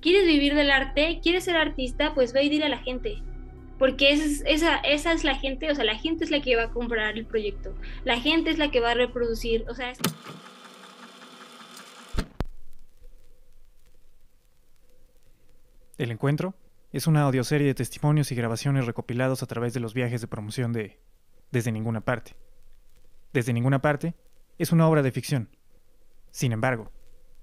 ¿Quieres vivir del arte? ¿Quieres ser artista? Pues ve y dile a la gente. Porque esa, esa, es la gente, o sea, la gente es la que va a comprar el proyecto. La gente es la que va a reproducir, o sea... Es... El encuentro es una audioserie de testimonios y grabaciones recopilados a través de los viajes de promoción de Desde ninguna parte. Desde ninguna parte es una obra de ficción. Sin embargo,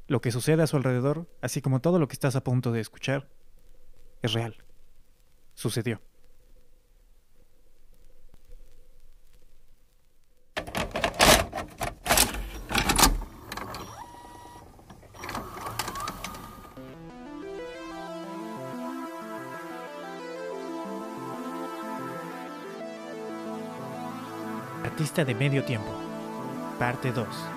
lo que sucede a su alrededor, así como todo lo que estás a punto de escuchar, es real. Sucedió. Artista de medio tiempo. Parte 2.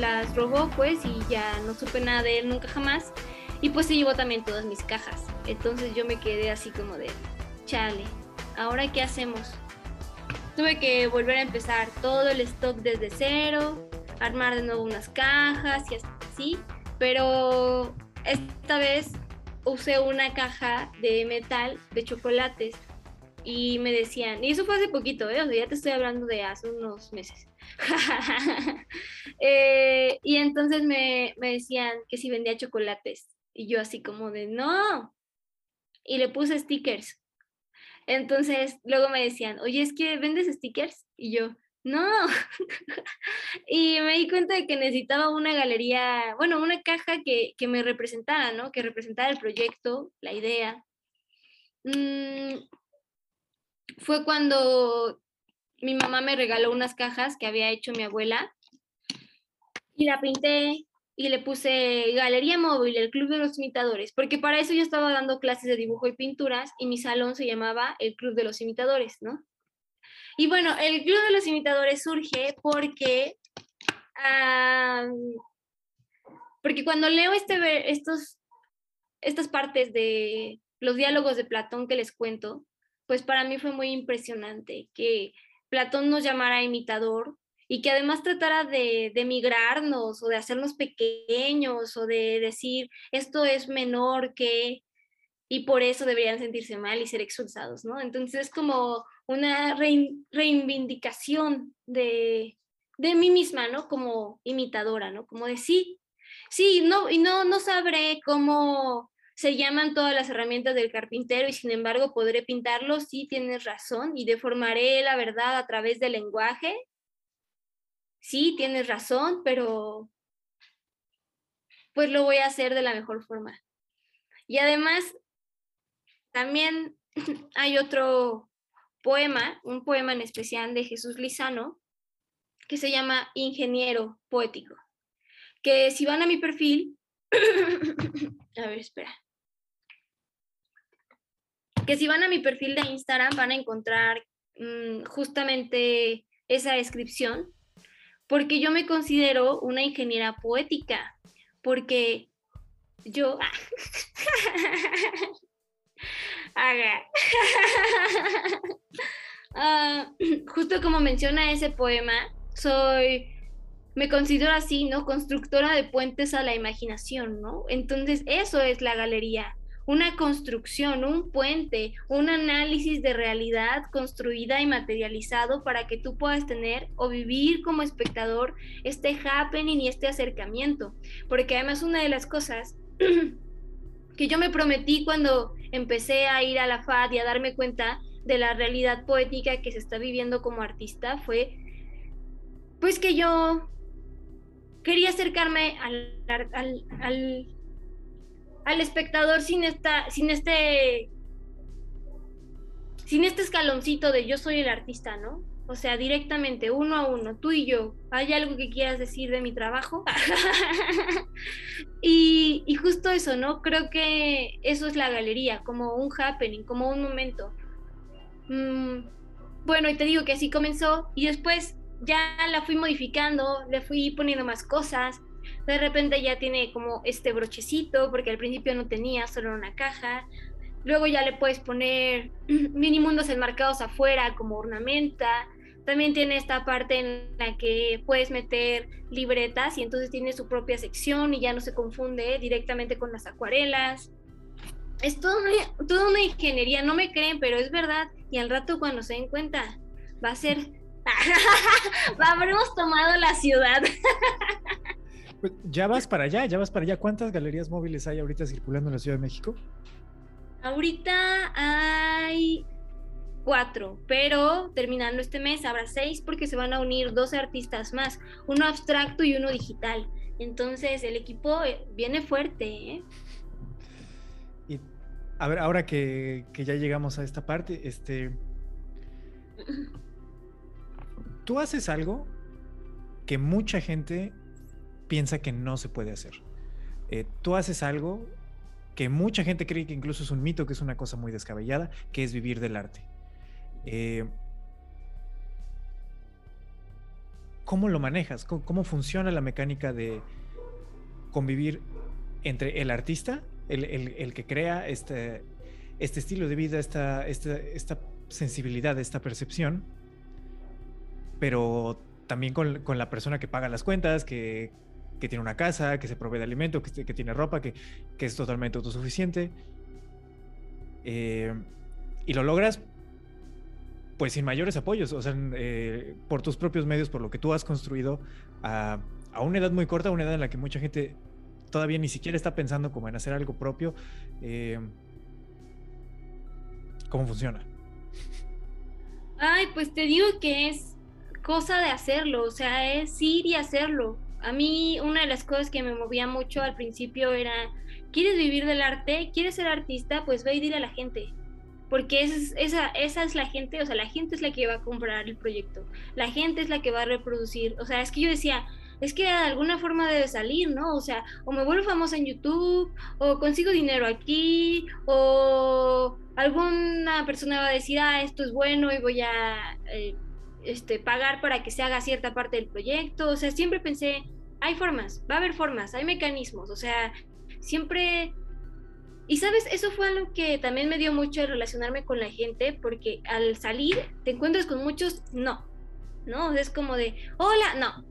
Las robó pues y ya no supe nada de él nunca jamás. Y pues se llevó también todas mis cajas. Entonces yo me quedé así como de, chale, ¿ahora qué hacemos? Tuve que volver a empezar todo el stock desde cero, armar de nuevo unas cajas y así, pero esta vez usé una caja de metal de chocolates y me decían, y eso fue hace poquito, ¿eh? o sea, ya te estoy hablando de hace unos meses. Eh, y entonces me, me decían que si vendía chocolates y yo así como de, no. Y le puse stickers. Entonces luego me decían, oye, es que vendes stickers. Y yo, no. y me di cuenta de que necesitaba una galería, bueno, una caja que, que me representara, ¿no? Que representara el proyecto, la idea. Mm, fue cuando mi mamá me regaló unas cajas que había hecho mi abuela y la pinté y le puse Galería Móvil, el Club de los Imitadores, porque para eso yo estaba dando clases de dibujo y pinturas y mi salón se llamaba el Club de los Imitadores, ¿no? Y bueno, el Club de los Imitadores surge porque, porque cuando leo este, estos, estas partes de los diálogos de Platón que les cuento, pues para mí fue muy impresionante que Platón nos llamara imitador y que además tratara de, de o de hacernos pequeños o de decir esto es menor que y por eso deberían sentirse mal y ser expulsados, ¿no? Entonces es como una reivindicación de, de mí misma, ¿no? Como imitadora, ¿no? Como de sí, sí, no, y no, no sabré cómo se llaman todas las herramientas del carpintero y sin embargo podré pintarlo, sí tienes razón, y deformaré la verdad a través del lenguaje. Sí, tienes razón, pero pues lo voy a hacer de la mejor forma. Y además, también hay otro poema, un poema en especial de Jesús Lizano, que se llama Ingeniero Poético, que si van a mi perfil, a ver, espera que si van a mi perfil de Instagram van a encontrar mm, justamente esa descripción, porque yo me considero una ingeniera poética, porque yo... Ah, justo como menciona ese poema, soy, me considero así, ¿no? Constructora de puentes a la imaginación, ¿no? Entonces, eso es la galería una construcción, un puente, un análisis de realidad construida y materializado para que tú puedas tener o vivir como espectador este happening y este acercamiento. Porque además una de las cosas que yo me prometí cuando empecé a ir a la FAD y a darme cuenta de la realidad poética que se está viviendo como artista fue pues que yo quería acercarme al, al al espectador sin esta, sin este, sin este escaloncito de yo soy el artista, ¿no? O sea, directamente, uno a uno, tú y yo. ¿Hay algo que quieras decir de mi trabajo? y, y, justo eso, ¿no? Creo que eso es la galería, como un happening, como un momento. Mm, bueno, y te digo que así comenzó y después ya la fui modificando, le fui poniendo más cosas. De repente ya tiene como este brochecito, porque al principio no tenía, solo una caja. Luego ya le puedes poner mini mundos enmarcados afuera como ornamenta. También tiene esta parte en la que puedes meter libretas y entonces tiene su propia sección y ya no se confunde directamente con las acuarelas. Es toda una, una ingeniería, no me creen, pero es verdad. Y al rato cuando se den cuenta, va a ser... Habremos tomado la ciudad. Pues, ya vas para allá, ya vas para allá. ¿Cuántas galerías móviles hay ahorita circulando en la Ciudad de México? Ahorita hay cuatro, pero terminando este mes habrá seis porque se van a unir dos artistas más, uno abstracto y uno digital. Entonces el equipo eh, viene fuerte. ¿eh? Y a ver, ahora que, que, ya llegamos a esta parte, este, tú haces algo que mucha gente piensa que no se puede hacer. Eh, tú haces algo que mucha gente cree que incluso es un mito, que es una cosa muy descabellada, que es vivir del arte. Eh, ¿Cómo lo manejas? ¿Cómo, funciona la mecánica de convivir entre el artista, el, que crea este, este estilo de vida, esta, esta, sensibilidad, esta percepción, pero también con, la persona que paga las cuentas, que, tiene una casa, que se provee de alimento, que, tiene ropa, que, es totalmente autosuficiente. Eh, y lo logras pues sin mayores apoyos, o sea, eh, por tus propios medios, por lo que tú has construido a, una edad muy corta, una edad en la que mucha gente todavía ni siquiera está pensando como en hacer algo propio. Eh, ¿Cómo funciona? Ay, pues te digo que es cosa de hacerlo, o sea, es ir y hacerlo. A mí una de las cosas que me movía mucho al principio era, ¿quieres vivir del arte? ¿Quieres ser artista? Pues ve y dile a la gente porque esa, esa es la gente, o sea, la gente es la que va a comprar el proyecto, la gente es la que va a reproducir, o sea, es que yo decía, es que de alguna forma debe salir, ¿no? O sea, o me vuelvo famosa en YouTube, o consigo dinero aquí, o alguna persona va a decir, ah, esto es bueno y voy a eh, este, pagar para que se haga cierta parte del proyecto, o sea, siempre pensé, hay formas, va a haber formas, hay mecanismos, o sea, siempre y sabes, eso fue algo que también me dio mucho el relacionarme con la gente, porque al salir te encuentras con muchos no, ¿no? Es como de, hola, no,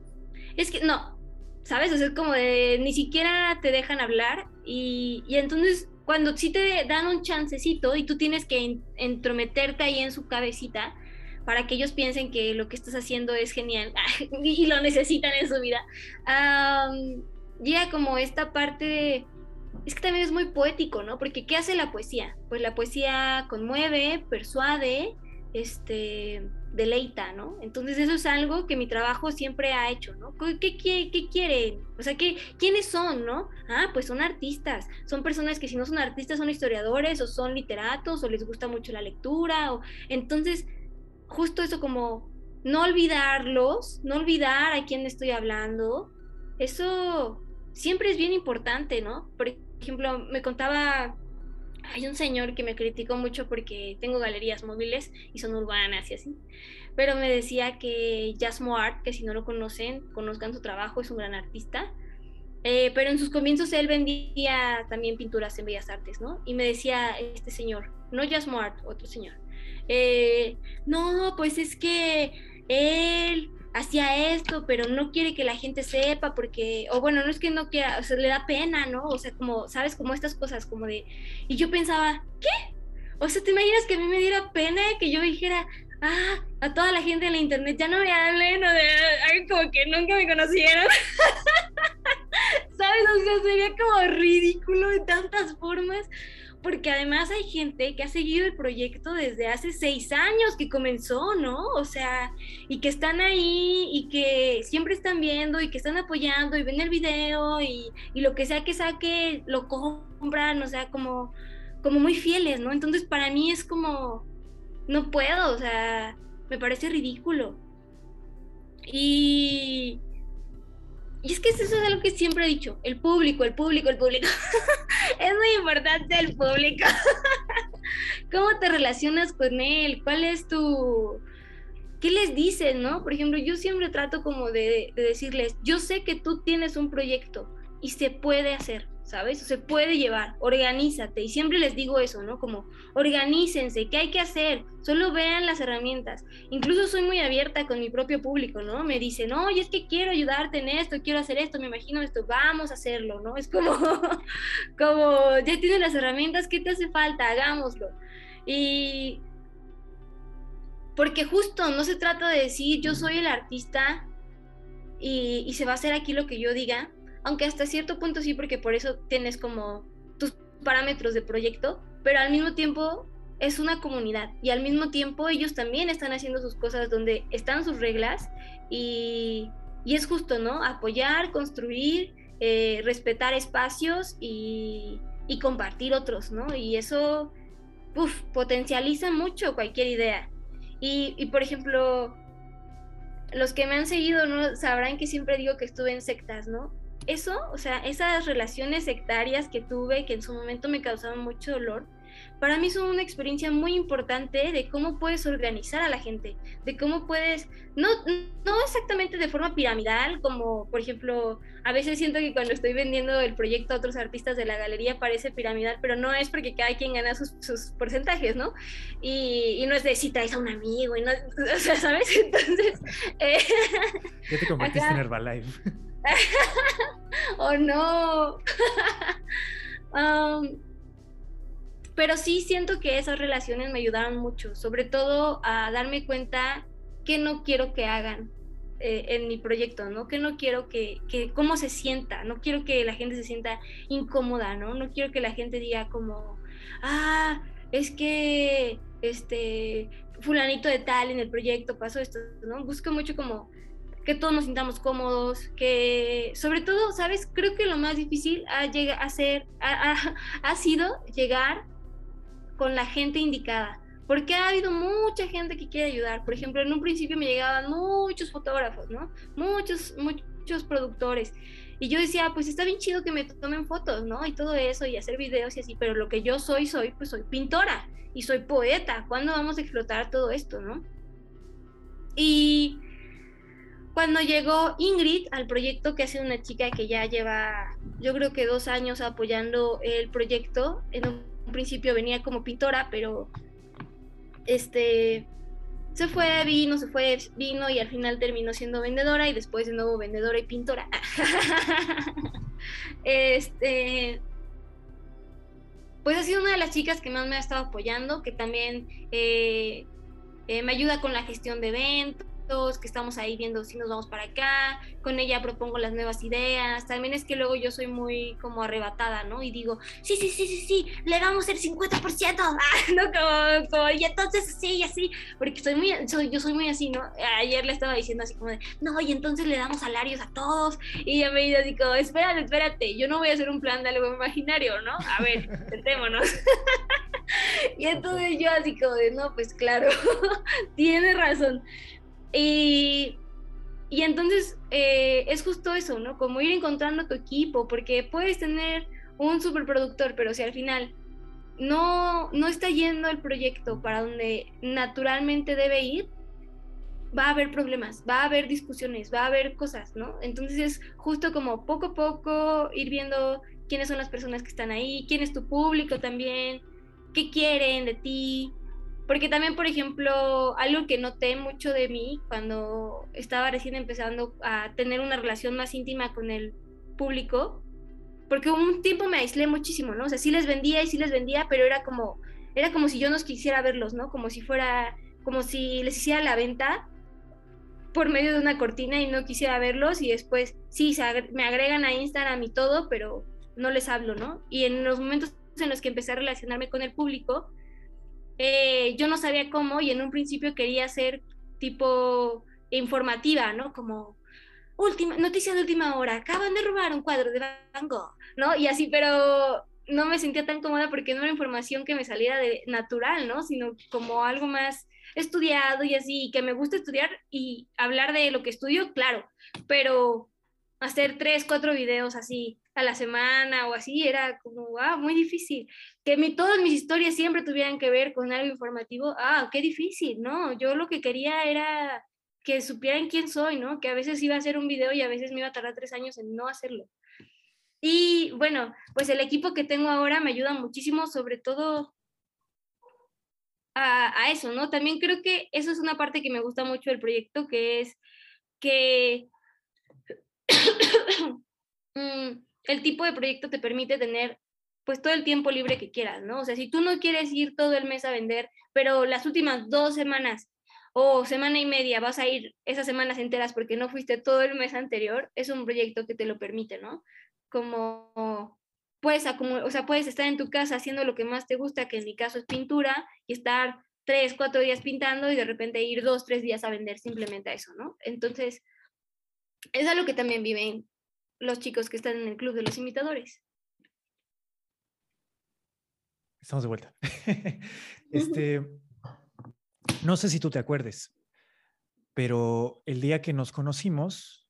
es que no, ¿sabes? Es como de, ni siquiera te dejan hablar y, y entonces cuando sí te dan un chancecito y tú tienes que entrometerte ahí en su cabecita para que ellos piensen que lo que estás haciendo es genial y lo necesitan en su vida, llega como esta parte de es que también es muy poético, ¿no? Porque ¿qué hace la poesía? Pues la poesía conmueve, persuade, este, deleita, ¿no? Entonces eso es algo que mi trabajo siempre ha hecho, ¿no? ¿Qué, qué, quieren? O sea, ¿qué, ¿quiénes son, no? Ah, pues son artistas, son personas que si no son artistas son historiadores o son literatos o les gusta mucho la lectura, o entonces justo eso como no olvidarlos, no olvidar a quién estoy hablando, eso siempre es bien importante, ¿no? Por ejemplo, me contaba, hay un señor que me criticó mucho porque tengo galerías móviles y son urbanas y así, pero me decía que Jasmo Art, que si no lo conocen, conozcan su trabajo, es un gran artista. Eh, pero en sus comienzos él vendía también pinturas en Bellas Artes, ¿no? Y me decía este señor, no Jasmo Art, otro señor, eh, no, pues es que él hacía esto, pero no quiere que la gente sepa porque, o bueno, no es que no quiera, o sea, le da pena, ¿no? O sea, como, ¿sabes? Como estas cosas, como de, y yo pensaba, ¿qué? O sea, ¿te imaginas que a mí me diera pena que yo dijera, ah, a toda la gente en la internet ya no me hablen o de, ay, como que nunca me conocieron? ¿Sabes? O sea, sería como ridículo de tantas formas porque además hay gente que ha seguido el proyecto desde hace seis años que comenzó, ¿no? O sea, y que están ahí y que siempre están viendo y que están apoyando y ven el video y, lo que sea que saque lo compran, o sea, como, como muy fieles, ¿no? Entonces para mí es como, no puedo, o sea, me parece ridículo. Y, y es que eso es algo que siempre he dicho, el público, el público, el público. es muy importante el público. ¿Cómo te relacionas con él? ¿Cuál es tu, ¿qué les dicen, no? Por ejemplo, yo siempre trato como de, de decirles, yo sé que tú tienes un proyecto y se puede hacer, ¿sabes? Se puede llevar, organízate. Y siempre les digo eso, ¿no? Como, organícense, ¿qué hay que hacer? Solo vean las herramientas. Incluso soy muy abierta con mi propio público, ¿no? Me dicen, oye, es que quiero ayudarte en esto, quiero hacer esto, me imagino esto, vamos a hacerlo, ¿no? Es como, como, ya tienes las herramientas, ¿qué te hace falta? Hagámoslo. Y... Porque justo no se trata de decir, yo soy el artista y se va a hacer aquí lo que yo diga, aunque hasta cierto punto sí, porque por eso tienes como tus parámetros de proyecto, pero al mismo tiempo es una comunidad y al mismo tiempo ellos también están haciendo sus cosas donde están sus reglas y, y es justo, ¿no? Apoyar, construir, eh, respetar espacios y, y, compartir otros, ¿no? Y eso potencializa mucho cualquier idea. Y, y, por ejemplo, los que me han seguido ¿no? sabrán que siempre digo que estuve en sectas, ¿no? Eso, o sea, esas relaciones sectarias que tuve, que en su momento me causaban mucho dolor, para mí son una experiencia muy importante de cómo puedes organizar a la gente, de cómo puedes, no, no exactamente de forma piramidal, como por ejemplo, a veces siento que cuando estoy vendiendo el proyecto a otros artistas de la galería parece piramidal, pero no es porque cada quien gana sus, sus porcentajes, ¿no? Y, y, no es de si traes a un amigo, y no, o sea, ¿sabes? Entonces... Eh, ya te convertiste acá, en Herbalife. oh no. pero sí siento que esas relaciones me ayudaron mucho, sobre todo a darme cuenta que no quiero que hagan eh, en mi proyecto, ¿no? Que no quiero que, que, cómo se sienta, no quiero que la gente se sienta incómoda, ¿no? No quiero que la gente diga como, ah, es que, este, fulanito de tal en el proyecto pasó esto, ¿no? Busco mucho como que todos nos sintamos cómodos, que sobre todo, ¿sabes? Creo que lo más difícil ha, a ser, ha, ha, ha sido llegar con la gente indicada, porque ha habido mucha gente que quiere ayudar. Por ejemplo, en un principio me llegaban muchos fotógrafos, ¿no? Muchos, muchos productores. Y yo decía, pues está bien chido que me tomen fotos, ¿no? Y todo eso, y hacer videos y así, pero lo que yo soy, soy, pues soy pintora y soy poeta. ¿Cuándo vamos a explotar todo esto, no? Y cuando llegó Ingrid al proyecto, que hace una chica que ya lleva, yo creo que dos años apoyando el proyecto, en un principio venía como pintora, pero este se fue, vino, se fue, vino y al final terminó siendo vendedora y después de nuevo vendedora y pintora. este, pues ha sido una de las chicas que más me ha estado apoyando, que también eh, eh, me ayuda con la gestión de eventos que estamos ahí viendo si nos vamos para acá, con ella propongo las nuevas ideas, también es que luego yo soy muy como arrebatada, ¿no? Y digo, sí, sí, sí, sí, sí, le damos el 50%, ah, ¿no? Como, como, y entonces sí, y así, porque soy muy, soy, yo soy muy así, ¿no? Ayer le estaba diciendo así como de, no, y entonces le damos salarios a todos, y ella me dice así como, espérate, espérate, yo no voy a hacer un plan de algo imaginario, ¿no? A ver, sentémonos. y entonces yo así como de, no, pues claro, tiene razón. Y, y entonces eh, es justo eso, ¿no? Como ir encontrando tu equipo, porque puedes tener un superproductor, pero si al final no, no está yendo el proyecto para donde naturalmente debe ir, va a haber problemas, va a haber discusiones, va a haber cosas, ¿no? Entonces es justo como poco a poco ir viendo quiénes son las personas que están ahí, quién es tu público también, qué quieren de ti, porque también, por ejemplo, algo que noté mucho de mí cuando estaba recién empezando a tener una relación más íntima con el público, porque un tiempo me aislé muchísimo, ¿no? O sea, sí les vendía y sí les vendía, pero era como, era como si yo no quisiera verlos, ¿no? Como si fuera, como si les hiciera la venta por medio de una cortina y no quisiera verlos y después, sí, me agregan a Instagram y todo, pero no les hablo, ¿no? Y en los momentos en los que empecé a relacionarme con el público, eh, yo no sabía cómo y en un principio quería ser tipo informativa, ¿no? Como última, noticia de última hora, acaban de robar un cuadro de Van Gogh, ¿no? Y así, pero no me sentía tan cómoda porque no era información que me saliera de natural, ¿no? Sino como algo más estudiado y así, que me gusta estudiar y hablar de lo que estudio, claro, pero hacer tres, cuatro videos así a la semana o así, era como, wow, muy difícil. Que mi, todas mis historias siempre tuvieran que ver con algo informativo, ah, qué difícil, ¿no? Yo lo que quería era que supieran quién soy, ¿no? Que a veces iba a hacer un video y a veces me iba a tardar tres años en no hacerlo. Y bueno, pues el equipo que tengo ahora me ayuda muchísimo, sobre todo a, a, eso, ¿no? También creo que eso es una parte que me gusta mucho del proyecto, que es que el tipo de proyecto te permite tener pues todo el tiempo libre que quieras, ¿no? O sea, si tú no quieres ir todo el mes a vender, pero las últimas dos semanas o semana y media vas a ir esas semanas enteras porque no fuiste todo el mes anterior, es un proyecto que te lo permite, ¿no? Como puedes acumular, o sea, puedes estar en tu casa haciendo lo que más te gusta, que en mi caso es pintura, y estar tres, cuatro días pintando y de repente ir dos, tres días a vender simplemente a eso, ¿no? Entonces, es algo que también viven los chicos que están en el club de los imitadores. Estamos de vuelta. este, no sé si tú te acuerdes, pero el día que nos conocimos,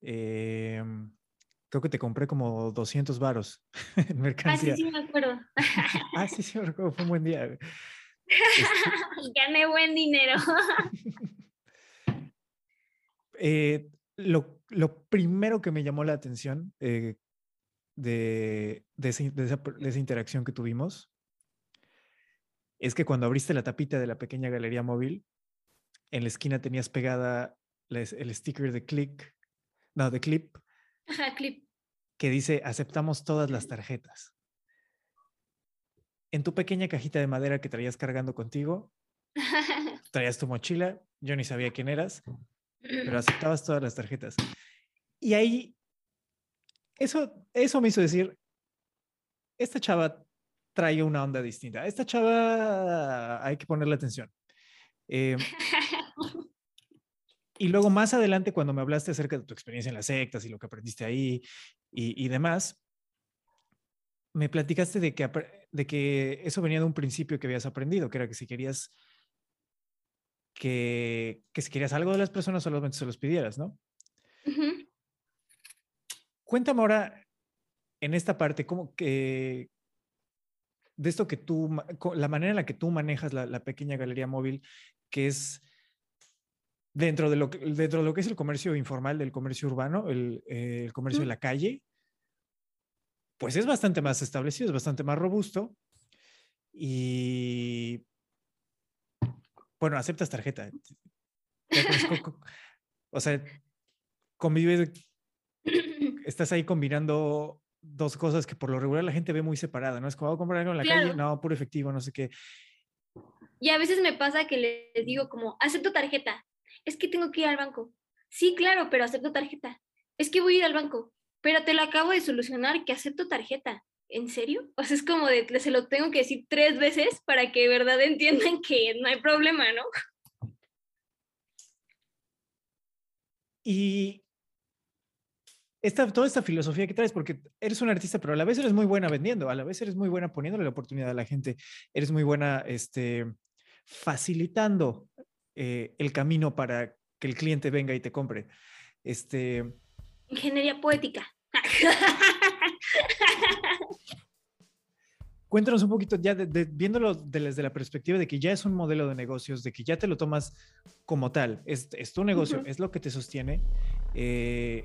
em, creo que te compré como 200 varos en mercancía. Ah, sí, sí, me acuerdo. ah, sí, sí, me acuerdo. Fue un buen día. Este Gané buen dinero. Eh, lo, lo, primero que me llamó la atención eh, de, de, esa, de, esa, interacción que tuvimos es que cuando abriste la tapita de la pequeña galería móvil, en la esquina tenías pegada el sticker de click, no, de clip, clip, que dice aceptamos todas las tarjetas. En tu pequeña cajita de madera que traías cargando contigo, traías tu mochila, yo ni sabía quién eras, pero aceptabas todas las tarjetas. Y ahí, eso, eso me hizo decir, esta chava trae una onda distinta. Esta chava hay que ponerle atención. Eh, y luego más adelante, cuando me hablaste acerca de tu experiencia en las sectas y lo que aprendiste ahí y, y demás, me platicaste de que, de que eso venía de un principio que habías aprendido, que era que si querías que, que si querías algo de las personas solamente se los pidieras, ¿no? Cuéntame ahora en esta parte, ¿cómo que de esto que tú, la manera en la que tú manejas la, pequeña galería móvil, que es dentro de, lo que, dentro de lo que es el comercio informal, del comercio urbano, el, eh, el comercio de la calle, pues es bastante más establecido, es bastante más robusto y bueno, aceptas tarjeta. o sea, convives, estás ahí combinando dos cosas que por lo regular la gente ve muy separada, ¿no? Es como, voy a comprar algo en la calle, no, puro efectivo, no sé qué. Y a veces me pasa que les digo como, acepto tarjeta, es que tengo que ir al banco. Sí, claro, pero acepto tarjeta. Es que voy a ir al banco, pero te lo acabo de solucionar que acepto tarjeta. ¿En serio? O sea, es como de, se lo tengo que decir tres veces para que de verdad entiendan que no hay problema, ¿no? Y esta, toda esta filosofía que traes, porque eres un artista, pero a la vez eres muy buena vendiendo, a la vez eres muy buena poniéndole la oportunidad a la gente, eres muy buena este, facilitando eh, el camino para que el cliente venga y te compre. Este, Ingeniería poética. Cuéntanos un poquito ya, de, viéndolo desde la perspectiva de que ya es un modelo de negocios, de que ya te lo tomas como tal, es, tu negocio, es lo que te sostiene. Eh,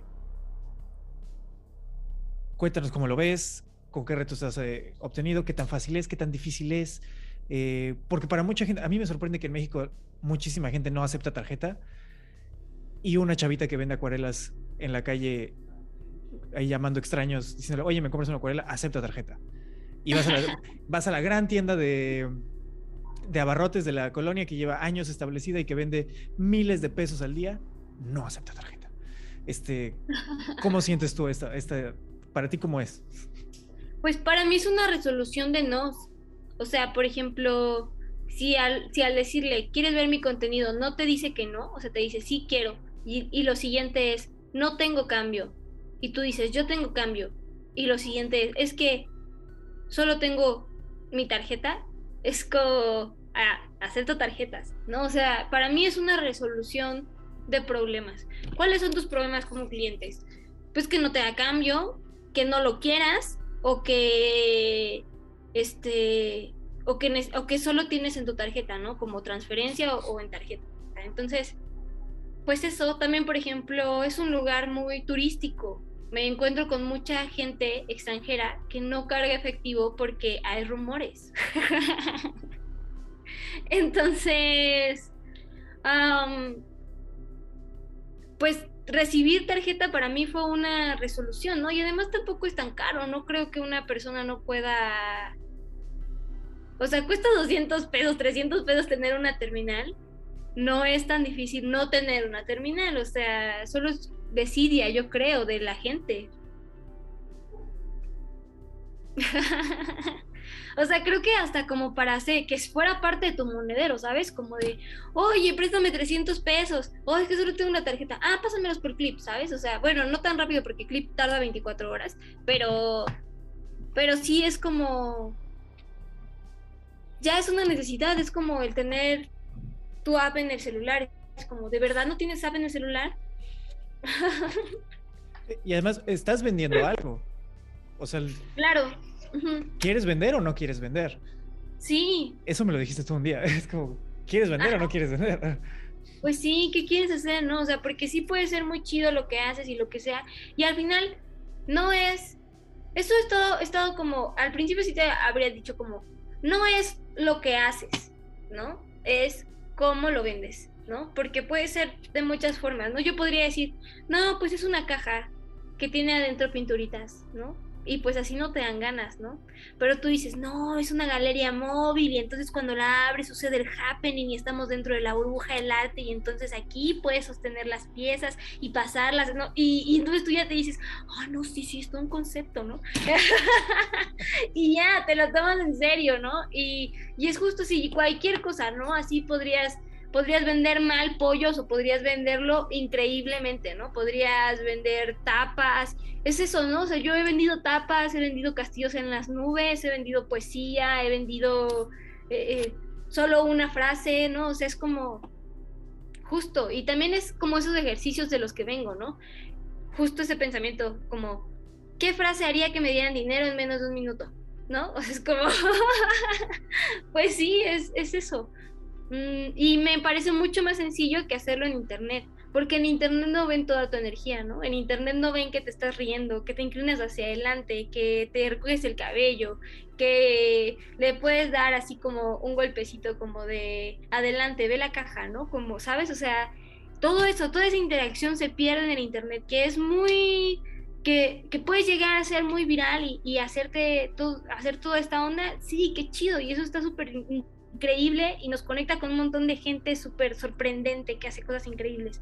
cuéntanos cómo lo ves, con qué retos has eh, obtenido, qué tan fácil es, qué tan difícil es. Eh, porque para mucha gente, a mí me sorprende que en México muchísima gente no acepta tarjeta y una chavita que vende acuarelas en la calle ahí llamando extraños, diciéndole, oye, me compras una acuarela, acepta tarjeta. Y vas a la, vas a la gran tienda de, de abarrotes de la colonia que lleva años establecida y que vende miles de pesos al día, no acepta tarjeta. Este, ¿Cómo sientes tú esta, esta, para ti cómo es? Pues para mí es una resolución de no. O sea, por ejemplo, si al, si al decirle, ¿quieres ver mi contenido? No te dice que no, o sea, te dice, sí quiero. Y, y lo siguiente es, no tengo cambio y tú dices, yo tengo cambio, y lo siguiente es, que solo tengo mi tarjeta, es como, ah, acepto tarjetas, ¿no? O sea, para mí es una resolución de problemas. ¿Cuáles son tus problemas como clientes? Pues que no te da cambio, que no lo quieras o que este o que, o que solo tienes en tu tarjeta, ¿no? Como transferencia o, o en tarjeta. Entonces, pues eso, también por ejemplo, es un lugar muy turístico. Me encuentro con mucha gente extranjera que no carga efectivo porque hay rumores. Entonces, pues recibir tarjeta para mí fue una resolución, ¿no? Y además tampoco es tan caro, no creo que una persona no pueda... O sea, cuesta 200 pesos, 300 pesos tener una terminal. No es tan difícil no tener una terminal, o sea, solo es desidia, yo creo, de la gente. O sea, creo que hasta como para hacer que fuera parte de tu monedero, ¿sabes? Como de, oye, préstame 300 pesos. Oh, es que solo tengo una tarjeta. Ah, pásamelos por clip, ¿sabes? O sea, bueno, no tan rápido porque clip tarda 24 horas, pero, pero sí es como, ya es una necesidad, es como el tener tu app en el celular. Es como, ¿de verdad no tienes app en el celular? y además, estás vendiendo algo. O sea, claro ¿Quieres vender o no quieres vender? Sí. Eso me lo dijiste tú un día. Es como, ¿quieres vender o no quieres vender? Pues sí, ¿qué quieres hacer? No, o sea, porque sí puede ser muy chido lo que haces y lo que sea. Y al final, no es. Eso es todo, estado como. Al principio sí te habría dicho como. No es lo que haces, ¿no? Es cómo lo vendes, ¿no? Porque puede ser de muchas formas, ¿no? Yo podría decir, no, pues es una caja que tiene adentro pinturitas, ¿no? y pues así no te dan ganas, ¿no? Pero tú dices, no, es una galería móvil y entonces cuando la abres sucede el happening y estamos dentro de la burbuja del arte y entonces aquí puedes sostener las piezas y pasarlas, ¿no? Y, entonces tú ya te dices, oh, no, sí, sí, es todo un concepto, ¿no? y ya, te lo tomas en serio, ¿no? Y, y es justo así, cualquier cosa, ¿no? Así podrías podrías vender mal pollos o podrías venderlo increíblemente, ¿no? Podrías vender tapas, es eso, ¿no? O sea, yo he vendido tapas, he vendido castillos en las nubes, he vendido poesía, he vendido eh, eh, solo una frase, ¿no? O sea, es como justo, y también es como esos ejercicios de los que vengo, ¿no? Justo ese pensamiento, como, ¿qué frase haría que me dieran dinero en menos de un minuto? ¿No? O sea, es como, pues sí, es, es eso. Mm, y me parece mucho más sencillo que hacerlo en Internet, porque en Internet no ven toda tu energía, ¿no? En Internet no ven que te estás riendo, que te inclinas hacia adelante, que te recoges el cabello, que le puedes dar así como un golpecito como de adelante, ve la caja, ¿no? Como, ¿sabes? O sea, todo eso, toda esa interacción se pierde en el Internet, que es muy... Que, que puedes llegar a ser muy viral y, y hacerte todo, hacer toda esta onda, sí, qué chido, y eso está súper increíble y nos conecta con un montón de gente súper sorprendente que hace cosas increíbles.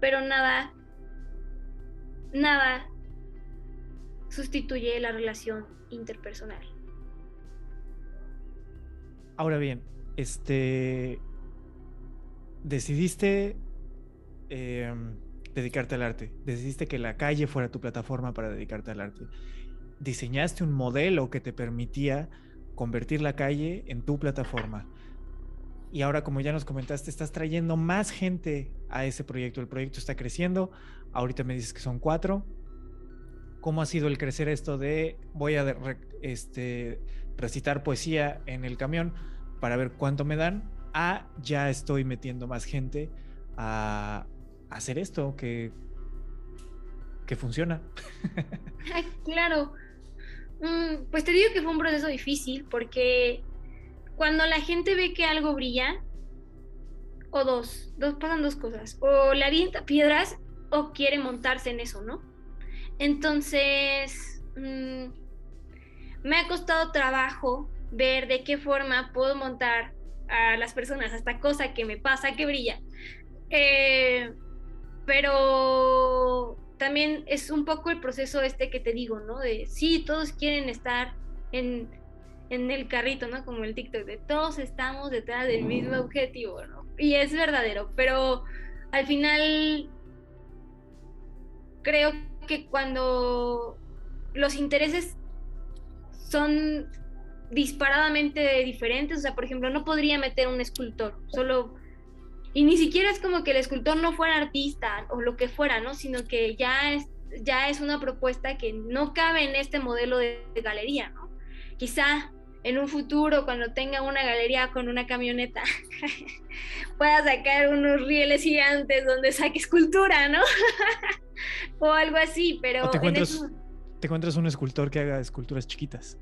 Pero nada, nada sustituye la relación interpersonal. Ahora bien, este decidiste em, dedicarte al arte, decidiste que la calle fuera tu plataforma para dedicarte al arte. Diseñaste un modelo que te permitía convertir la calle en tu plataforma. Y ahora, como ya nos comentaste, estás trayendo más gente a ese proyecto. El proyecto está creciendo. Ahorita me dices que son cuatro. ¿Cómo ha sido el crecer esto de voy a este, recitar poesía en el camión para ver cuánto me dan? A ya estoy metiendo más gente a, hacer esto que, que funciona. claro. Mm, pues te digo que fue un proceso difícil porque cuando la gente ve que algo brilla, o dos, dos pasan dos cosas, o le avienta piedras o quiere montarse en eso, ¿no? Entonces, mm, me ha costado trabajo ver de qué forma puedo montar a las personas hasta cosa que me pasa que brilla. Eh, pero también es un poco el proceso este que te digo, ¿no? De sí, todos quieren estar en, el carrito, ¿no? Como el TikTok, de todos estamos detrás del mismo objetivo, ¿no? Y es verdadero, pero al final creo que cuando los intereses son disparadamente diferentes, o sea, por ejemplo, no podría meter un escultor, solo Y ni siquiera es como que el escultor no fuera artista o lo que fuera, ¿no? Sino que ya es, ya es una propuesta que no cabe en este modelo de, galería, ¿no? Quizá en un futuro, cuando tenga una galería con una camioneta, pueda sacar unos rieles gigantes donde saque escultura, ¿no? o algo así, pero... te encuentras, te encuentras un escultor que haga esculturas chiquitas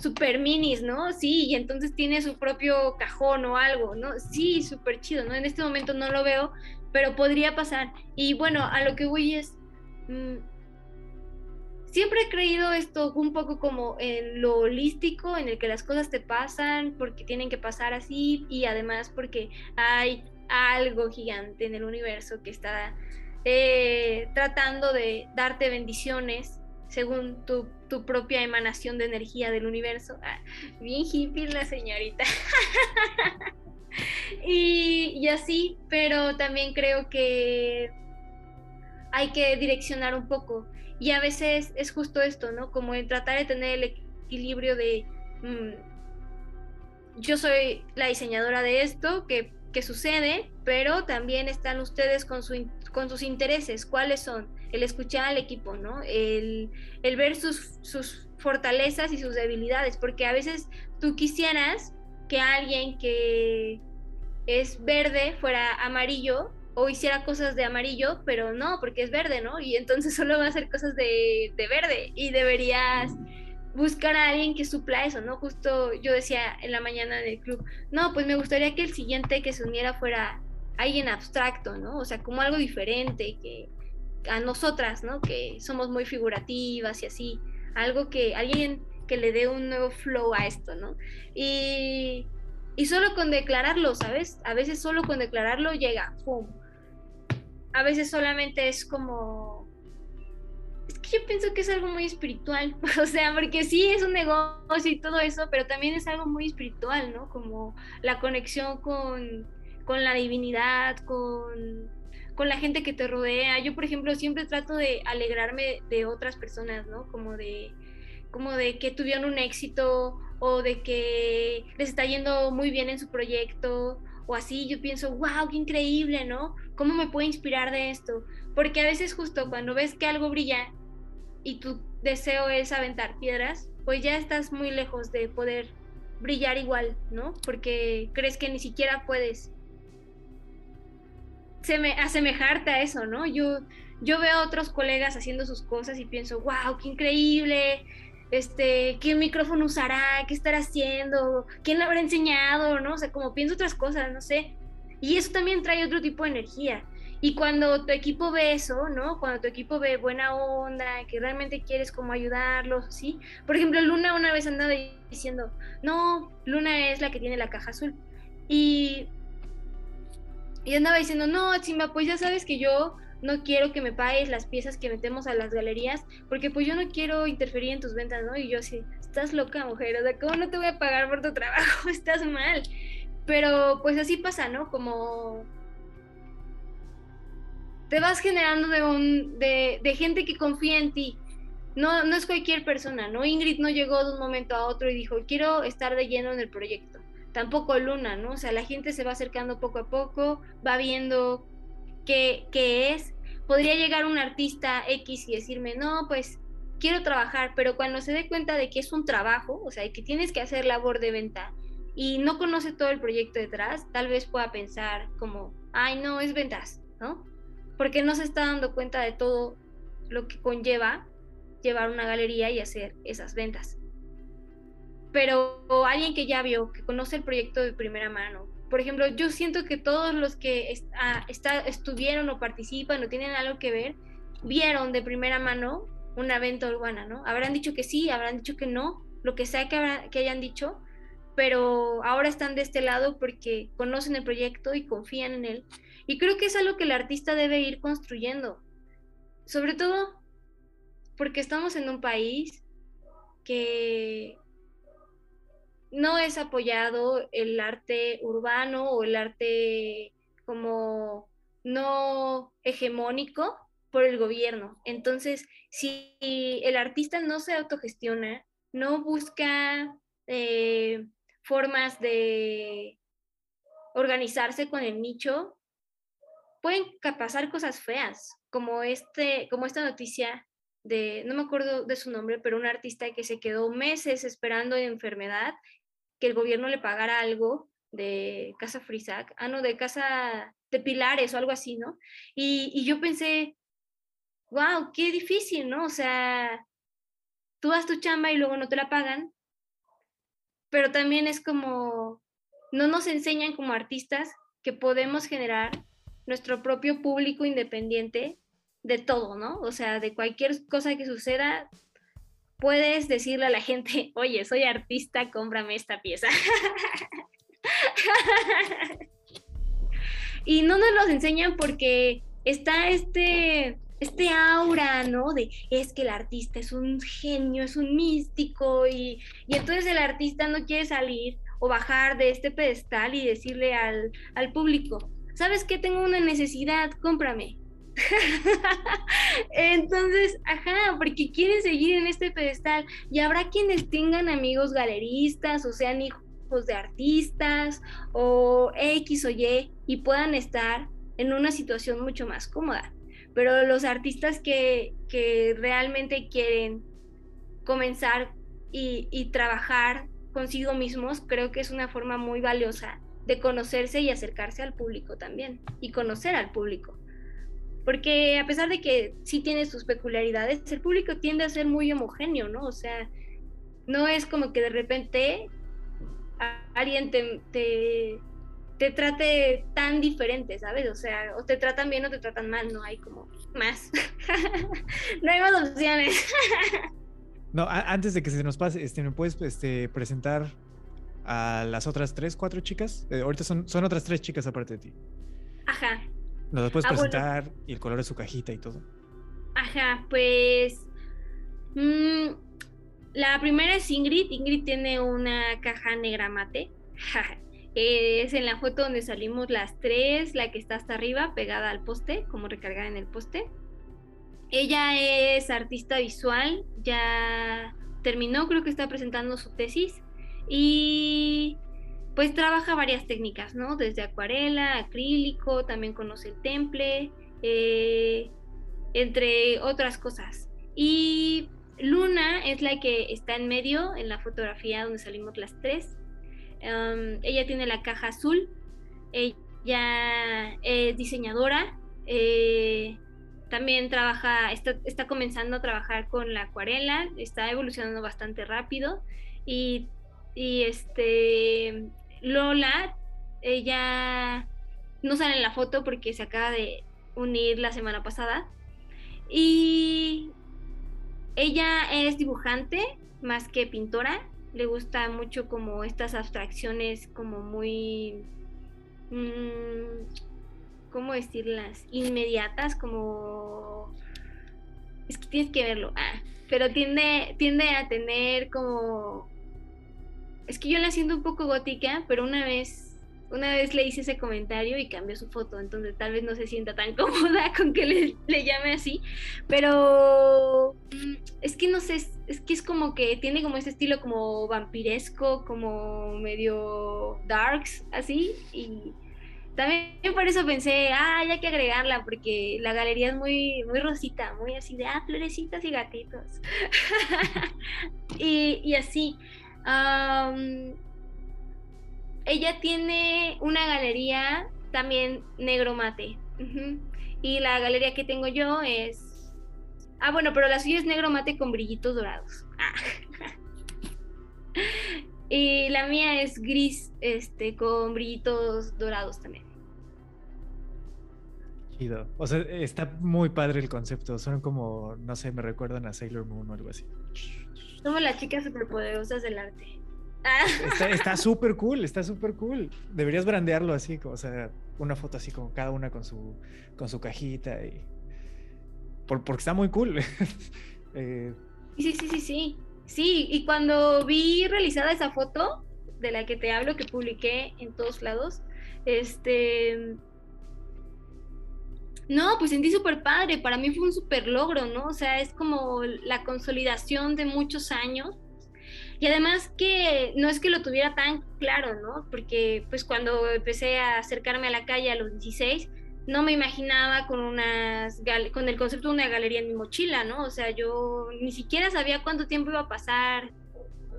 super minis, ¿no? Sí, y entonces tiene su propio cajón o algo, ¿no? Sí, súper chido, ¿no? En este momento no lo veo, pero podría pasar. Y bueno, a lo que voy es, mm, siempre he creído esto un poco como en lo holístico, en el que las cosas te pasan porque tienen que pasar así y además porque hay algo gigante en el universo que está eh, tratando de darte bendiciones según tu, propia emanación de energía del universo. Ah, bien hippie la señorita. y, y así, pero también creo que hay que direccionar un poco. Y a veces es justo esto, ¿no? Como en tratar de tener el equilibrio de, mm, yo soy la diseñadora de esto, que, que, sucede, pero también están ustedes con, su, con sus intereses. ¿Cuáles son? El escuchar al equipo, ¿no? El, ver sus, sus fortalezas y sus debilidades, porque a veces tú quisieras que alguien que es verde fuera amarillo o hiciera cosas de amarillo, pero no, porque es verde, ¿no? Y entonces solo va a hacer cosas de, de verde y deberías buscar a alguien que supla eso, ¿no? Justo yo decía en la mañana del club, no, pues me gustaría que el siguiente que se uniera fuera alguien abstracto, ¿no? O sea, como algo diferente, que, a nosotras, ¿no? Que somos muy figurativas y así, algo que alguien que le dé un nuevo flow a esto, ¿no? Y, y solo con declararlo, ¿sabes? A veces solo con declararlo llega, ¡pum! A veces solamente es como... Es que yo pienso que es algo muy espiritual, o sea, porque sí es un negocio y todo eso, pero también es algo muy espiritual, ¿no? Como la conexión con, con la divinidad, con con la gente que te rodea. Yo, por ejemplo, siempre trato de alegrarme de otras personas, ¿no? Como de, como de que tuvieron un éxito o de que les está yendo muy bien en su proyecto o así. Yo pienso, wow, qué increíble, ¿no? ¿Cómo me puedo inspirar de esto? Porque a veces justo cuando ves que algo brilla y tu deseo es aventar piedras, pues ya estás muy lejos de poder brillar igual, ¿no? Porque crees que ni siquiera puedes se me, asemejarte a eso, ¿no? Yo, yo veo a otros colegas haciendo sus cosas y pienso, wow, qué increíble, este, qué micrófono usará, qué estará haciendo, quién le habrá enseñado, ¿no? O sea, como pienso otras cosas, no sé. Y eso también trae otro tipo de energía. Y cuando tu equipo ve eso, ¿no? Cuando tu equipo ve buena onda, que realmente quieres como ayudarlos, ¿sí? Por ejemplo, Luna una vez andaba diciendo, no, Luna es la que tiene la caja azul. Y y andaba diciendo, no, Chimba, pues ya sabes que yo no quiero que me pagues las piezas que metemos a las galerías, porque pues yo no quiero interferir en tus ventas, ¿no? Y yo así, estás loca, mujer, o sea, ¿cómo no te voy a pagar por tu trabajo? estás mal. Pero pues así pasa, ¿no? Como te vas generando de, un, de, de gente que confía en ti. No, no es cualquier persona, ¿no? Ingrid no llegó de un momento a otro y dijo, quiero estar de lleno en el proyecto tampoco Luna, ¿no? O sea, la gente se va acercando poco a poco, va viendo qué, qué es. Podría llegar un artista X y decirme, no, pues quiero trabajar, pero cuando se dé cuenta de que es un trabajo, o sea, que tienes que hacer labor de venta y no conoce todo el proyecto detrás, tal vez pueda pensar como, ay, no, es ventas, ¿no? Porque no se está dando cuenta de todo lo que conlleva llevar una galería y hacer esas ventas pero alguien que ya vio, que conoce el proyecto de primera mano. Por ejemplo, yo siento que todos los que ah, estuvieron o participan o tienen algo que ver, vieron de primera mano una venta urbana, ¿no? Habrán dicho que sí, habrán dicho que no, lo que sea que, que hayan dicho, pero ahora están de este lado porque conocen el proyecto y confían en él. Y creo que es algo que el artista debe ir construyendo, sobre todo porque estamos en un país que no es apoyado el arte urbano o el arte como no hegemónico por el gobierno. Entonces, si el artista no se autogestiona, no busca eh, formas de organizarse con el nicho, pueden pasar cosas feas, como, este, como esta noticia de, no me acuerdo de su nombre, pero un artista que se quedó meses esperando enfermedad, que el gobierno le pagara algo de Casa Frisac, ah, no, de Casa de Pilares o algo así, ¿no? Y, y yo pensé, wow, qué difícil, ¿no? O sea, tú das tu chamba y luego no te la pagan, pero también es como, no nos enseñan como artistas que podemos generar nuestro propio público independiente de todo, ¿no? O sea, de cualquier cosa que suceda, puedes decirle a la gente, oye, soy artista, cómprame esta pieza. y no nos los enseñan porque está este, este aura, ¿no? De es que el artista es un genio, es un místico y, y entonces el artista no quiere salir o bajar de este pedestal y decirle al, al público, ¿sabes qué? Tengo una necesidad, cómprame. Entonces, ajá, porque quieren seguir en este pedestal y habrá quienes tengan amigos galeristas o sean hijos de artistas o X o Y y puedan estar en una situación mucho más cómoda. Pero los artistas que, que realmente quieren comenzar y, y trabajar consigo mismos, creo que es una forma muy valiosa de conocerse y acercarse al público también y conocer al público. Porque a pesar de que sí tiene sus peculiaridades, el público tiende a ser muy homogéneo, ¿no? O sea, no es como que de repente alguien te, te, trate tan diferente, ¿sabes? O sea, o te tratan bien o te tratan mal, no hay como más. no hay más opciones. no, antes de que se nos pase, este, ¿me puedes este, presentar a las otras tres, cuatro chicas. Eh, ahorita son, son otras tres chicas aparte de ti. Ajá. ¿Nos puedes ah, presentar y el color de su cajita y todo? Ajá, pues. Mm, la primera es Ingrid. Ingrid tiene una caja negra mate. es en la foto donde salimos las tres, la que está hasta arriba, pegada al poste, como recargada en el poste. Ella es artista visual, ya terminó, creo que está presentando su tesis y pues trabaja varias técnicas, ¿no? Desde acuarela, acrílico, también conoce el temple, eh, entre otras cosas. Y Luna es la que está en medio en la fotografía donde salimos las tres. ella tiene la caja azul, ella es diseñadora, eh, también trabaja, está, está, comenzando a trabajar con la acuarela, está evolucionando bastante rápido y y este, Lola, ella no sale en la foto porque se acaba de unir la semana pasada. Y ella es dibujante más que pintora. Le gusta mucho como estas abstracciones como muy... Mmm, ¿Cómo decirlas? Inmediatas, como... Es que tienes que verlo. Ah, pero tiende, tiende a tener como es que yo la siento un poco gótica, pero una vez, una vez le hice ese comentario y cambió su foto, entonces tal vez no se sienta tan cómoda con que le, llame así, pero mm, es que no sé, es, que es como que tiene como ese estilo como vampiresco, como medio darks, así, y también por eso pensé, ah, hay que agregarla, porque la galería es muy, muy rosita, muy así de, ah, florecitas y gatitos. y, así ella tiene una galería también negro mate. Y la galería que tengo yo es... Ah, bueno, pero la suya es negro mate con brillitos dorados. Ah. y la mía es gris, este, con brillitos dorados también. Chido. O sea, está muy padre el concepto. Son como, no sé, me recuerdan a Sailor Moon o algo así. Somos las chicas superpoderosas del arte. Está súper cool, está súper cool. Deberías brandearlo así, o sea, una foto así como cada una con su, con su cajita y... porque está muy cool. Eh, sí, sí, sí, sí. Sí, y cuando vi realizada esa foto de la que te hablo, que publiqué en todos lados, este... No, pues sentí súper padre, para mí fue un súper logro, ¿no? O sea, es como la consolidación de muchos años y además que no es que lo tuviera tan claro, ¿no? Porque pues cuando empecé a acercarme a la calle a los 16, no me imaginaba con unas con el concepto de una galería en mi mochila, ¿no? O sea, yo ni siquiera sabía cuánto tiempo iba a pasar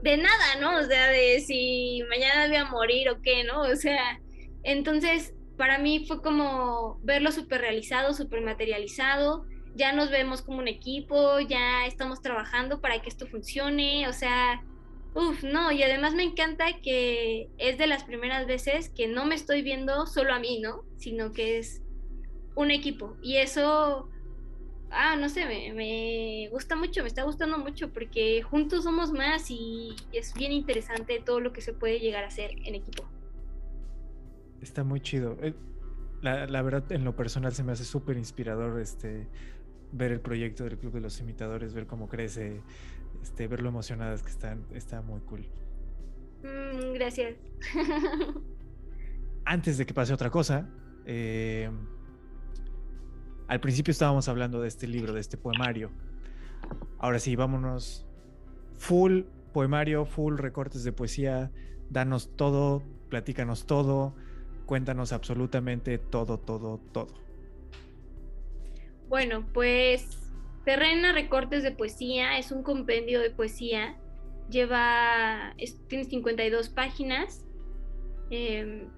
de nada, ¿no? O sea, de si mañana iba a morir o qué, ¿no? O sea, entonces para mí fue como verlo súper realizado, súper materializado, ya nos vemos como un equipo, ya estamos trabajando para que esto funcione, o sea, uff, no, y además me encanta que es de las primeras veces que no me estoy viendo solo a mí, ¿no? Sino que es un equipo. Y eso, ah, no sé, me, gusta mucho, me está gustando mucho porque juntos somos más y es bien interesante todo lo que se puede llegar a hacer en equipo. Está muy chido. Eh, la, la verdad, en lo personal se me hace súper inspirador este, ver el proyecto del Club de los Imitadores, ver cómo crece, este, ver lo emocionadas que están, está muy cool. Mm, gracias. Antes de que pase otra cosa, eh, al principio estábamos hablando de este libro, de este poemario. Ahora sí, vámonos full poemario, full recortes de poesía. Danos todo, platícanos todo, cuéntanos absolutamente todo, todo, todo. Bueno, pues Terrena Recortes de Poesía es un compendio de poesía. Lleva, tiene 52 páginas. Em,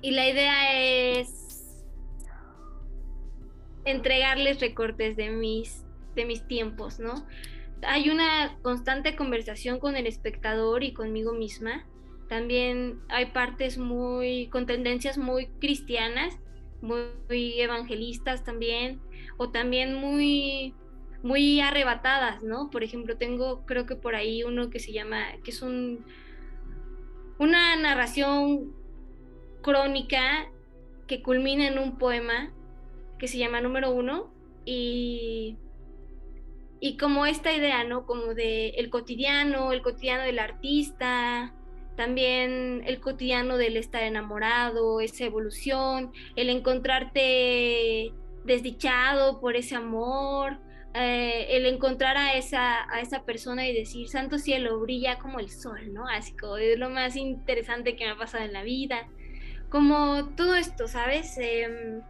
y la idea es entregarles recortes de mis, de mis tiempos, ¿no? Hay una constante conversación con el espectador y conmigo misma. También hay partes muy, con tendencias muy cristianas, muy, evangelistas también, o también muy, muy arrebatadas, ¿no? Por ejemplo, tengo creo que por ahí uno que se llama, que es un, una narración crónica que culmina en un poema que se llama Número Uno y, y como esta idea, ¿no? Como de el cotidiano, el cotidiano del artista, también el cotidiano del estar enamorado, esa evolución, el encontrarte desdichado por ese amor, eh, el encontrar a esa, a esa persona y decir, santo cielo, brilla como el sol, ¿no? Así como es lo más interesante que me ha pasado en la vida. Como todo esto, ¿sabes? Em,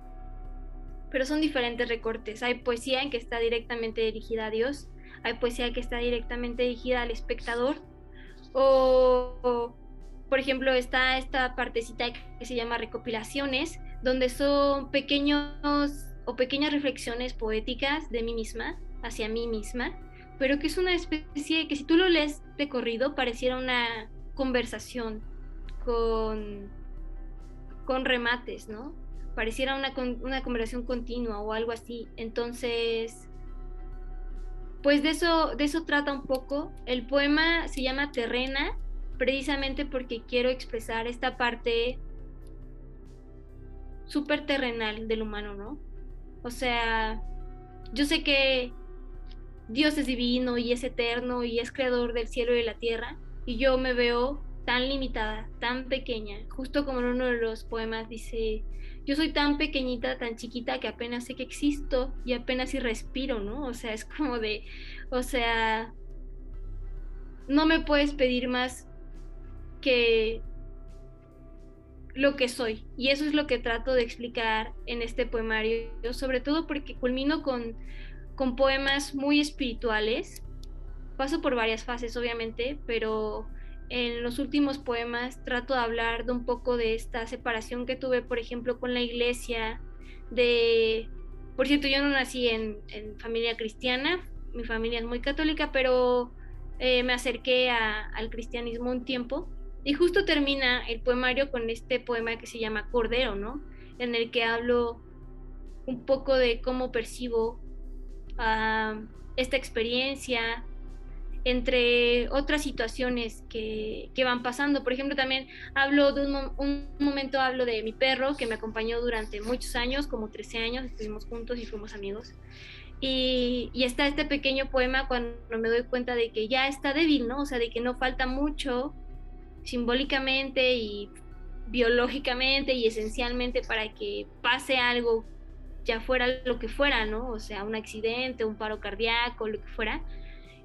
pero son diferentes recortes. Hay poesía en que está directamente dirigida a Dios, hay poesía que está directamente dirigida al espectador, o, por ejemplo está esta partecita que se llama recopilaciones, donde son pequeños o pequeñas reflexiones poéticas de mí misma, hacia mí misma, pero que es una especie que si tú lo lees de corrido pareciera una conversación con, con remates, ¿no? pareciera una, una conversación continua o algo así. Entonces, pues de eso, de eso trata un poco. El poema se llama Terrena, precisamente porque quiero expresar esta parte súper terrenal del humano, ¿no? O sea, yo sé que Dios es divino y es eterno y es creador del cielo y de la tierra, y yo me veo tan limitada, tan pequeña, justo como en uno de los poemas dice, yo soy tan pequeñita, tan chiquita que apenas sé que existo y apenas si respiro, ¿no? O sea, es como de, o sea, no me puedes pedir más que lo que soy. Y eso es lo que trato de explicar en este poemario, sobre todo porque culmino con, con poemas muy espirituales. Paso por varias fases, obviamente, pero en los últimos poemas trato de hablar de un poco de esta separación que tuve, por ejemplo, con la iglesia, de, por cierto, yo no nací en, familia cristiana, mi familia es muy católica, pero eh, me acerqué al cristianismo un tiempo y justo termina el poemario con este poema que se llama Cordero, ¿no? En el que hablo un poco de cómo percibo ah, esta experiencia, entre otras situaciones que, van pasando. Por ejemplo, también hablo de un, momento, hablo de mi perro que me acompañó durante muchos años, como 13 años, estuvimos juntos y fuimos amigos. Y, y, está este pequeño poema cuando me doy cuenta de que ya está débil, ¿no? O sea, de que no falta mucho simbólicamente y biológicamente y esencialmente para que pase algo, ya fuera lo que fuera, ¿no? O sea, un accidente, un paro cardíaco, lo que fuera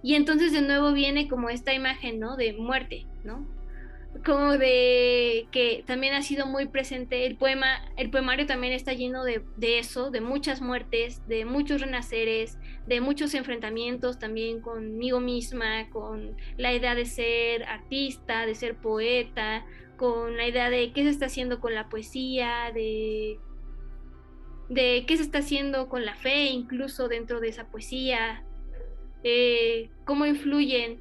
y entonces de nuevo viene como esta imagen, ¿no? De muerte, ¿no? como de que también ha sido muy presente el poema, el poemario también está lleno de, de, eso, de muchas muertes, de muchos renaceres, de muchos enfrentamientos también conmigo misma, con la idea de ser artista, de ser poeta, con la idea de qué se está haciendo con la poesía, de, de qué se está haciendo con la fe, incluso dentro de esa poesía, eh, cómo influyen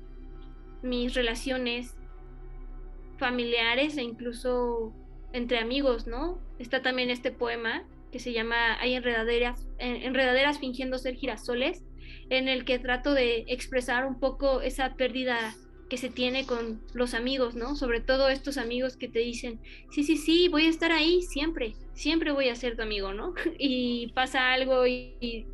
mis relaciones familiares e incluso entre amigos, ¿no? Está también este poema que se llama Hay enredaderas, enredaderas fingiendo ser girasoles, en el que trato de expresar un poco esa pérdida que se tiene con los amigos, ¿no? Sobre todo estos amigos que te dicen, sí, sí, sí, voy a estar ahí siempre, siempre voy a ser tu amigo, ¿no? Y pasa algo y,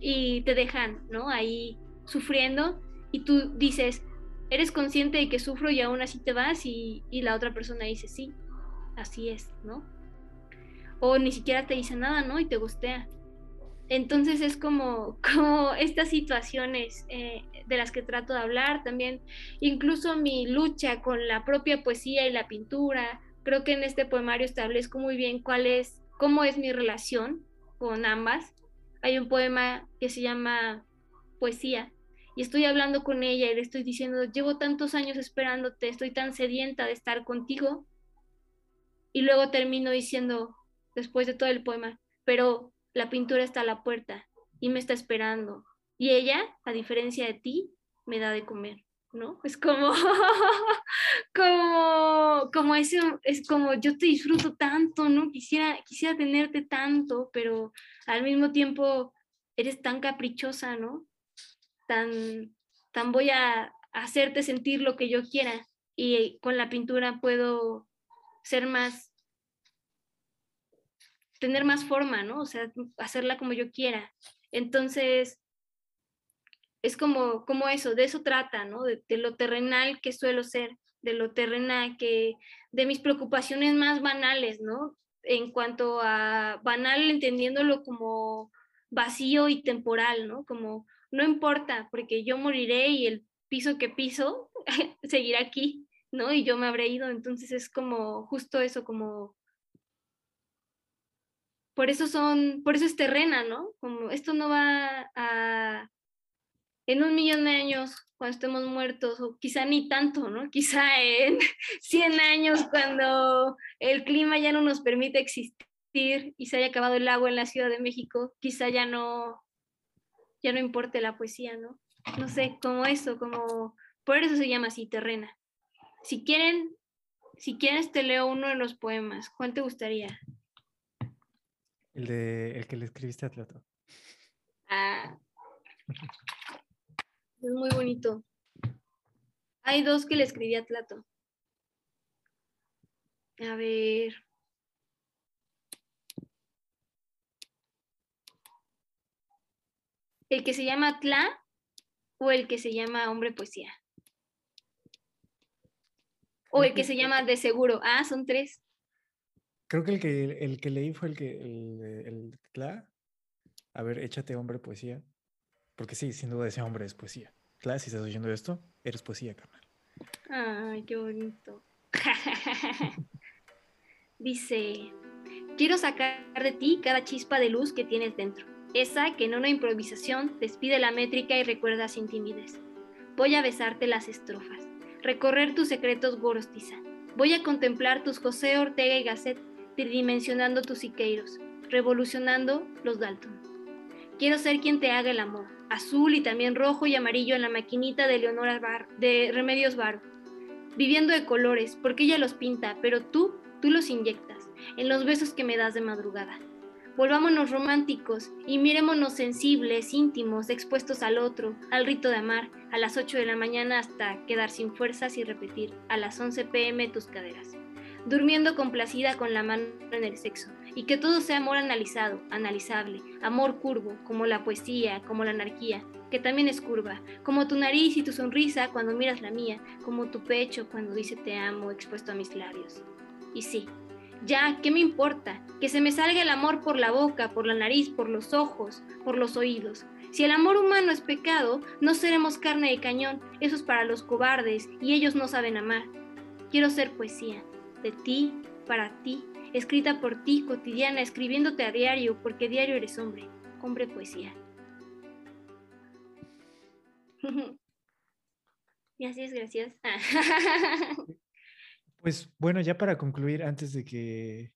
y te dejan, ¿no? Ahí sufriendo y tú dices, eres consciente de que sufro y aún así te vas y, la otra persona dice, sí, así es, ¿no? O ni siquiera te dice nada, ¿no? Y te gustea. Entonces es como, como estas situaciones eh, de las que trato de hablar, también incluso mi lucha con la propia poesía y la pintura. Creo que en este poemario establezco muy bien cuál es, cómo es mi relación con ambas. Hay un poema que se llama Poesía, y estoy hablando con ella y le estoy diciendo, llevo tantos años esperándote, estoy tan sedienta de estar contigo. Y luego termino diciendo, después de todo el poema, pero la pintura está a la puerta y me está esperando. Y ella, a diferencia de ti, me da de comer, ¿no? Es como, como, como eso, es como yo te disfruto tanto, ¿no? Quisiera, quisiera tenerte tanto, pero al mismo tiempo eres tan caprichosa, ¿no? Tan, voy a hacerte sentir lo que yo quiera y con la pintura puedo ser más, tener más forma, ¿no? O sea, hacerla como yo quiera. Entonces, es como, como eso, de eso trata, ¿no? De, de, lo terrenal que suelo ser, de lo terrenal que, de mis preocupaciones más banales, ¿no? En cuanto a banal, entendiéndolo como vacío y temporal, ¿no? Como no importa, porque yo moriré y el piso que piso seguirá aquí, ¿no? Y yo me habré ido, entonces es como justo eso, como... Por eso son, por eso es terrena, ¿no? Como esto no va a... En un millón de años, cuando estemos muertos, o quizá ni tanto, ¿no? Quizá en 100 años, cuando el clima ya no nos permite existir y se haya acabado el agua en la Ciudad de México, quizá ya no, ya no importe la poesía, ¿no? No sé, como eso, como, por eso se llama así, terrena. Si quieren, si quieres te leo uno de los poemas, ¿cuál te gustaría? El de, el que le escribiste a Tlato. Ah, es muy bonito. Hay dos que le escribí a Tlato. A ver. ¿El que se llama Tla o el que se llama Hombre Poesía? O el que se llama De Seguro. Ah, son tres. Creo que el que, el que leí fue el que el, Tla. A ver, échate Hombre Poesía. Porque sí, sin duda ese hombre es poesía. Tla, si estás oyendo esto, eres poesía, carnal. Ay, qué bonito. Dice, quiero sacar de ti cada chispa de luz que tienes dentro esa que en una improvisación despide la métrica y recuerda sin timidez. Voy a besarte las estrofas, recorrer tus secretos gorostiza. Voy a contemplar tus José Ortega y Gasset, tridimensionando tus Siqueiros, revolucionando los Dalton. Quiero ser quien te haga el amor, azul y también rojo y amarillo en la maquinita de Leonora Bar, de Remedios Varo, viviendo de colores, porque ella los pinta, pero tú, tú los inyectas, en los besos que me das de madrugada. Volvámonos románticos y mirémonos sensibles, íntimos, expuestos al otro, al rito de amar, a las 8 de la mañana hasta quedar sin fuerzas y repetir, a las 11 pm tus caderas. Durmiendo complacida con la mano en el sexo, y que todo sea amor analizado, analizable, amor curvo, como la poesía, como la anarquía, que también es curva, como tu nariz y tu sonrisa cuando miras la mía, como tu pecho cuando dice te amo expuesto a mis labios. Y sí, ya, ¿qué me importa? Que se me salga el amor por la boca, por la nariz, por los ojos, por los oídos. Si el amor humano es pecado, no seremos carne de cañón, eso es para los cobardes, y ellos no saben amar. Quiero ser poesía, de ti, para ti, escrita por ti, cotidiana, escribiéndote a diario, porque diario eres hombre, hombre poesía. es, gracias. pues bueno, ya para concluir, antes de que,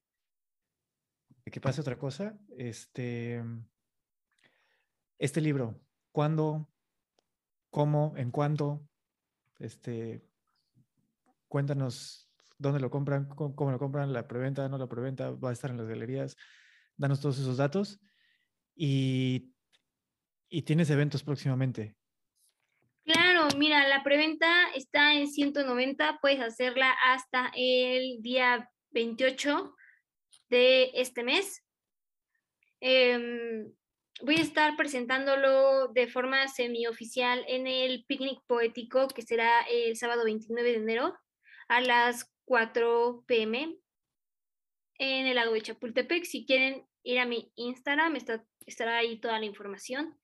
que pase otra cosa, este, este libro, ¿cuándo, cómo, en cuánto? Este, cuéntanos dónde lo compran, cómo, lo compran, la preventa, no la preventa, va a estar en las galerías. Danos todos esos datos. Y, y tienes eventos próximamente. Claro, mira, la preventa está en 190, puedes hacerla hasta el día 28 de este mes. Em, voy a estar presentándolo de forma semioficial en el picnic poético que será el sábado 29 de enero a las 4 pm en el lago de Chapultepec. Si quieren ir a mi Instagram, está, estará ahí toda la información.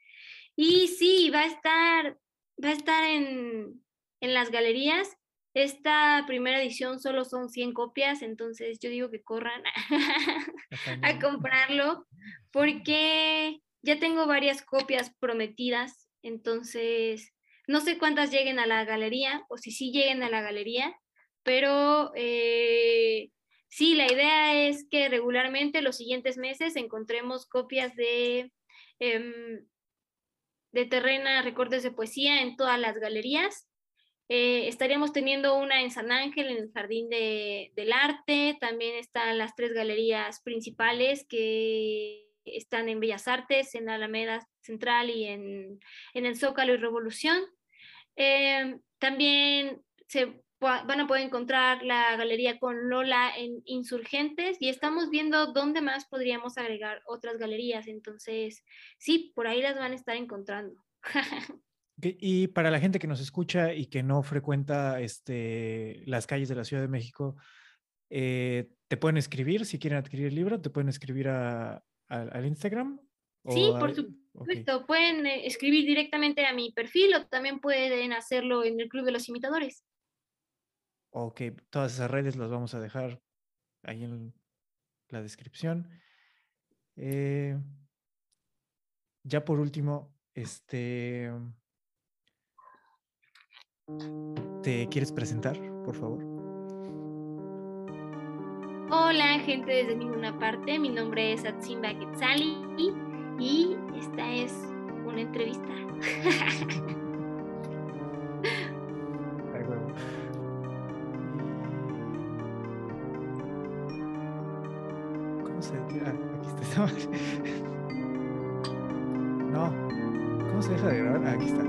Y sí, va a estar, va a estar en, en las galerías. Esta primera edición solo son 100 copias, entonces yo digo que corran a comprarlo porque ya tengo varias copias prometidas, entonces no sé cuántas lleguen a la galería o si sí lleguen a la galería, pero eh, sí, la idea es que regularmente los siguientes meses encontremos copias de, em, de Terrena, recortes de poesía en todas las galerías. Eh, estaríamos teniendo una en San Ángel, en el Jardín del Arte. También están las tres galerías principales que están en Bellas Artes, en Alameda Central y en, el Zócalo y Revolución. Eh, también se van a poder encontrar la galería con Lola en Insurgentes y estamos viendo dónde más podríamos agregar otras galerías. Entonces, sí, por ahí las van a estar encontrando. y para la gente que nos escucha y que no frecuenta este, las calles de la Ciudad de México, eh, ¿te pueden escribir si quieren adquirir el libro? ¿Te pueden escribir a, al Instagram? Sí, por supuesto. Pueden eh, escribir directamente a mi perfil o también pueden hacerlo en el Club de los Imitadores. Ok, todas esas redes las vamos a dejar ahí en la descripción. Eh, ya por último, este, ¿te quieres presentar, por favor? Hola, gente desde ninguna parte. Mi nombre es Atsimba Quetzali y esta es una entrevista. No. ¿Cómo se deja de grabar? aquí está.